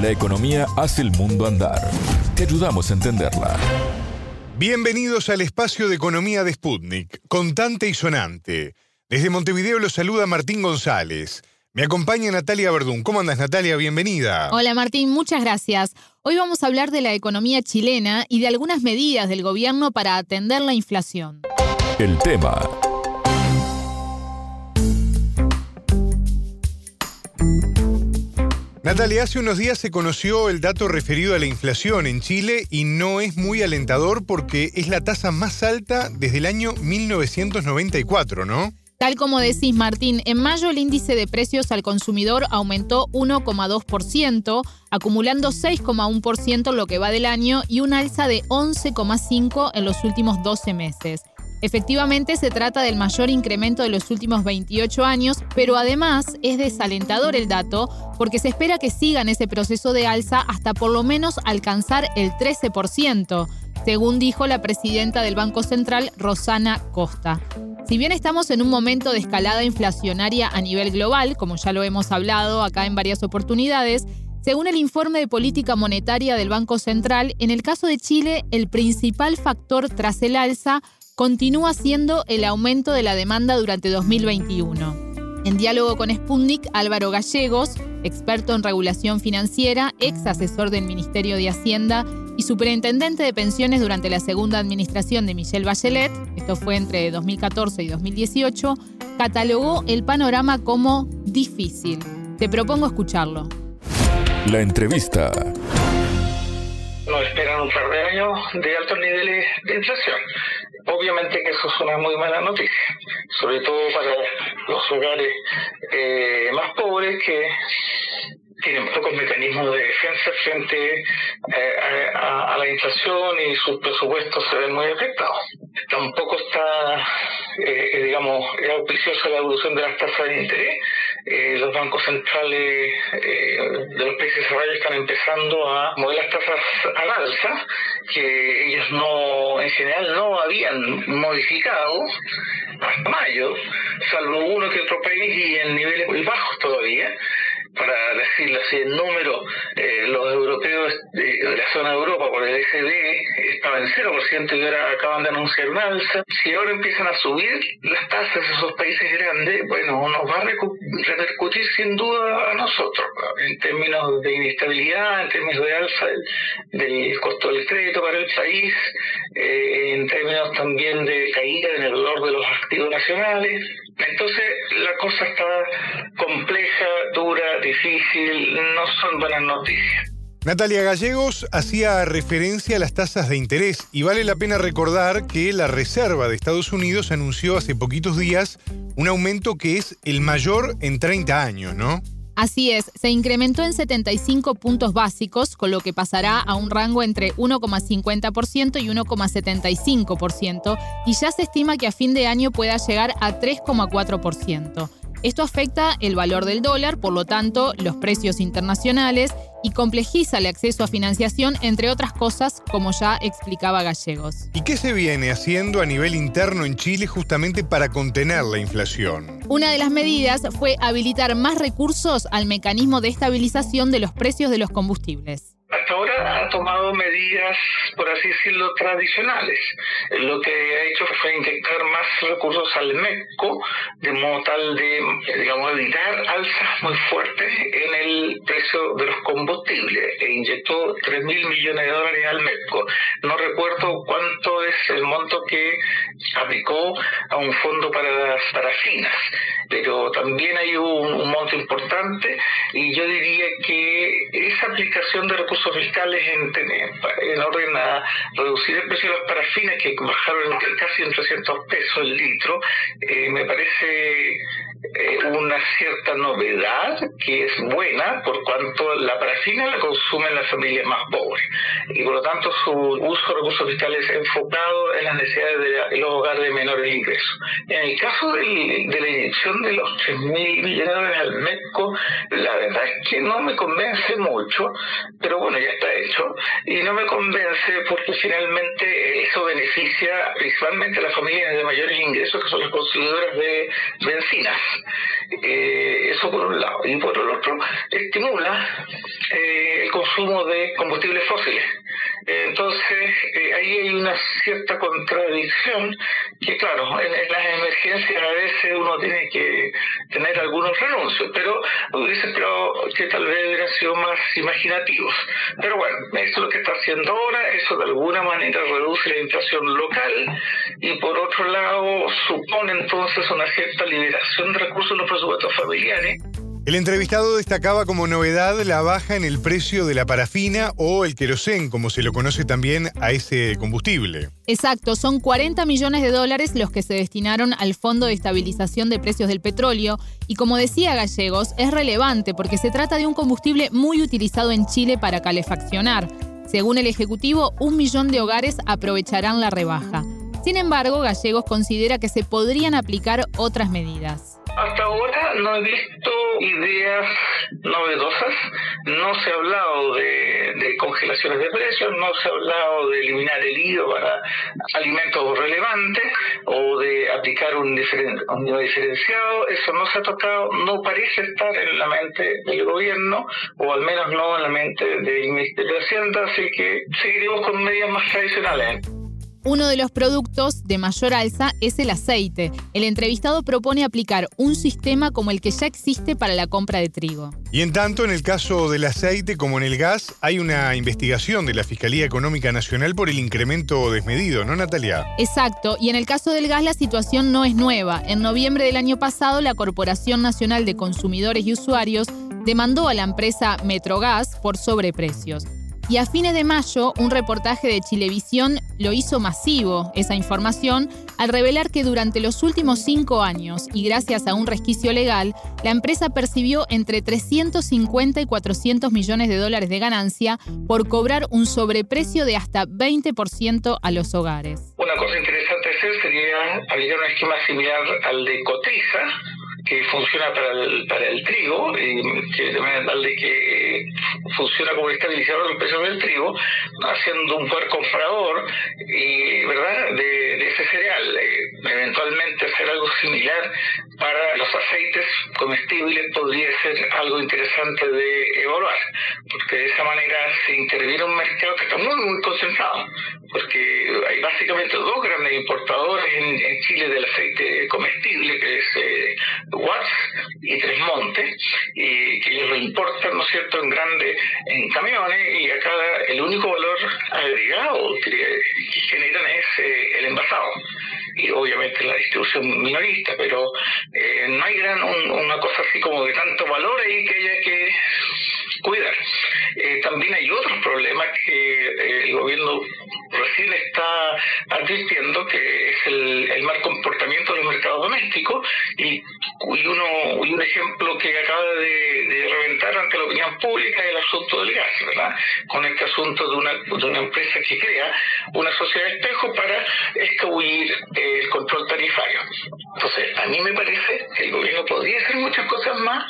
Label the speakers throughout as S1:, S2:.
S1: La economía hace el mundo andar. Te ayudamos a entenderla.
S2: Bienvenidos al espacio de economía de Sputnik, contante y sonante. Desde Montevideo los saluda Martín González. Me acompaña Natalia Verdún. ¿Cómo andas, Natalia? Bienvenida.
S3: Hola, Martín. Muchas gracias. Hoy vamos a hablar de la economía chilena y de algunas medidas del gobierno para atender la inflación.
S1: El tema.
S2: Natalia, hace unos días se conoció el dato referido a la inflación en Chile y no es muy alentador porque es la tasa más alta desde el año 1994, ¿no?
S3: Tal como decís, Martín, en mayo el índice de precios al consumidor aumentó 1,2%, acumulando 6,1% en lo que va del año y un alza de 11,5% en los últimos 12 meses. Efectivamente se trata del mayor incremento de los últimos 28 años, pero además es desalentador el dato porque se espera que sigan ese proceso de alza hasta por lo menos alcanzar el 13%, según dijo la presidenta del Banco Central, Rosana Costa. Si bien estamos en un momento de escalada inflacionaria a nivel global, como ya lo hemos hablado acá en varias oportunidades, según el informe de política monetaria del Banco Central, en el caso de Chile, el principal factor tras el alza continúa siendo el aumento de la demanda durante 2021. En diálogo con Sputnik, Álvaro Gallegos, experto en regulación financiera, ex asesor del Ministerio de Hacienda y superintendente de pensiones durante la segunda administración de Michelle Bachelet, esto fue entre 2014 y 2018, catalogó el panorama como difícil. Te propongo escucharlo.
S1: La entrevista.
S4: Nos esperan un par de años de altos niveles de inflación. Obviamente que eso es una muy mala noticia, sobre todo para los hogares eh, más pobres que tienen pocos mecanismos de defensa frente eh, a, la inflación y sus presupuestos se ven muy afectados. Tampoco está, eh, digamos, auspiciosa la evolución de las tasas de interés. Eh, los bancos centrales de los países desarrollados están empezando a mover las tasas al alza, que ellos no, en general, no habían modificado hasta mayo, salvo uno que otro país y en niveles muy bajos todavía para decirlo así en número, eh, los europeos de, la zona de Europa por el SD estaban en 0% y ahora acaban de anunciar un alza. Si ahora empiezan a subir las tasas de esos países grandes, bueno, nos va a repercutir sin duda a nosotros, en términos de inestabilidad, en términos de alza del, costo del crédito para el país, eh, en términos también de caída en el valor de los activos nacionales. Entonces la cosa está compleja, dura, difícil, no son buenas noticias.
S2: Natalia Gallegos hacía referencia a las tasas de interés y vale la pena recordar que la Reserva de Estados Unidos anunció hace poquitos días un aumento que es el mayor en 30 años, ¿no?
S3: Así es, se incrementó en 75 puntos básicos, con lo que pasará a un rango entre 1,50% y 1,75%, y ya se estima que a fin de año pueda llegar a 3,4%. Esto afecta el valor del dólar, por lo tanto, los precios internacionales y complejiza el acceso a financiación, entre otras cosas, como ya explicaba Gallegos.
S2: ¿Y qué se viene haciendo a nivel interno en Chile justamente para contener la inflación?
S3: Una de las medidas fue habilitar más recursos al mecanismo de estabilización de los precios de los combustibles
S4: tomado medidas, por así decirlo, tradicionales. Lo que ha hecho fue inyectar más recursos al MECO, de modo tal de, digamos, evitar alzas muy fuertes en el precio de los combustibles. E inyectó 3 mil millones de dólares al MECO. No recuerdo cuánto es el monto que aplicó a un fondo para las parafinas, pero también hay un, un monto importante y yo diría que esa aplicación de recursos fiscales en, en, orden a reducir el precio de las parafinas que bajaron casi en 300 pesos el litro, eh, me parece eh, una cierta novedad que es buena por cuanto la parafina la consumen las familias más pobres y por lo tanto su uso de recursos fiscales enfocado en las necesidades de los hogares de menores ingresos. En el caso de la inyección de los 3.000 millones al MECO, la verdad es que no me convence mucho, pero bueno, ya está hecho. Y no me convence porque finalmente eso beneficia principalmente a las familias de mayores ingresos que son las consumidoras de bencinas Eh, eso por un lado. Y por el otro, estimula eh, el consumo de combustibles fósiles. Entonces, eh, ahí hay una cierta contradicción que, claro, en, las emergencias a veces uno tiene que tener algunos renuncios, pero hubiese esperado que tal vez hubieran sido más imaginativos. Pero bueno, eso es lo que está haciendo ahora, eso de alguna manera reduce la inflación local y por otro lado supone entonces una cierta liberación de recursos en los presupuestos familiares
S2: el entrevistado destacaba como novedad la baja en el precio de la parafina o el querosén, como se lo conoce también a ese combustible.
S3: Exacto, son 40 millones de dólares los que se destinaron al Fondo de Estabilización de Precios del Petróleo y como decía Gallegos, es relevante porque se trata de un combustible muy utilizado en Chile para calefaccionar. Según el Ejecutivo, un millón de hogares aprovecharán la rebaja. Sin embargo, Gallegos considera que se podrían aplicar otras medidas.
S4: No he visto ideas novedosas, no se ha hablado de, congelaciones de precios, no se ha hablado de eliminar el IVA para alimentos relevantes o de aplicar un, diferenciado, eso no se ha tocado, no parece estar en la mente del gobierno o al menos no en la mente del Ministerio de Hacienda, así que seguiremos con medidas más tradicionales.
S3: Uno de los productos de mayor alza es el aceite. El entrevistado propone aplicar un sistema como el que ya existe para la compra de trigo.
S2: Y en tanto, en el caso del aceite como en el gas, hay una investigación de la Fiscalía Económica Nacional por el incremento desmedido, ¿no, Natalia?
S3: Exacto, y en el caso del gas la situación no es nueva. En noviembre del año pasado, la Corporación Nacional de Consumidores y Usuarios demandó a la empresa Metrogas por sobreprecios. Y a fines de mayo, un reportaje de Chilevisión lo hizo masivo, esa información, al revelar que durante los últimos cinco años, y gracias a un resquicio legal, la empresa percibió entre 350 y 400 millones de dólares de ganancia por cobrar un sobreprecio de hasta 20% a los hogares.
S4: Una cosa interesante sería aplicar un esquema similar al de Cotriza, que funciona para el, para el trigo, y que también darle que funciona como estabilizador del precio del trigo, haciendo un poder comprador y verdad de, ese cereal. Eh, eventualmente hacer algo similar para los aceites comestibles podría ser algo interesante de evaluar, porque de esa manera se interviene un mercado que está muy, muy concentrado, porque hay básicamente dos grandes importadores en, Chile del aceite comestible, que es eh, Watts y Tres Montes, y que ellos lo importan, ¿no es cierto?, en grandes en camiones, y acá el único valor agregado que generan es eh, el envasado y obviamente la distribución minorista, pero eh, no hay gran una cosa así como de tanto valor ahí que haya que cuidar. Eh, también hay otros problemas que eh, el gobierno recién está advirtiendo, que es el, el mal comportamiento del mercado doméstico y, y, uno, y un ejemplo que acaba de, reventar ante la opinión pública el asunto del gas, ¿verdad? Con este asunto de una, de una empresa que crea una sociedad espejo para escabullir el control tarifario. Entonces, a mí me parece que el gobierno podría hacer muchas cosas más,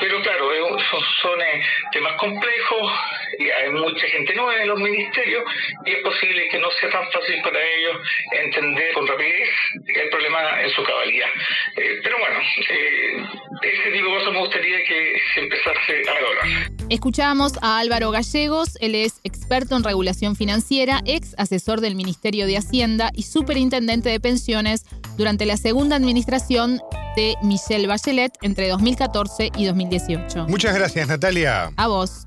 S4: pero claro, son, son eh, temas complejos, y hay mucha gente nueva en los ministerios y es posible que no sea tan fácil para ellos entender con rapidez el problema en su cabalidad. Eh, pero bueno, eh, ese tipo de cosas me gustaría que se empezase a evaluar.
S3: Escuchamos a Álvaro Gallegos, él es experto en regulación financiera, ex asesor del Ministerio de Hacienda y superintendente de pensiones durante la segunda administración de Michelle Bachelet entre 2014 y 2018.
S2: Muchas gracias, Natalia.
S3: A vos.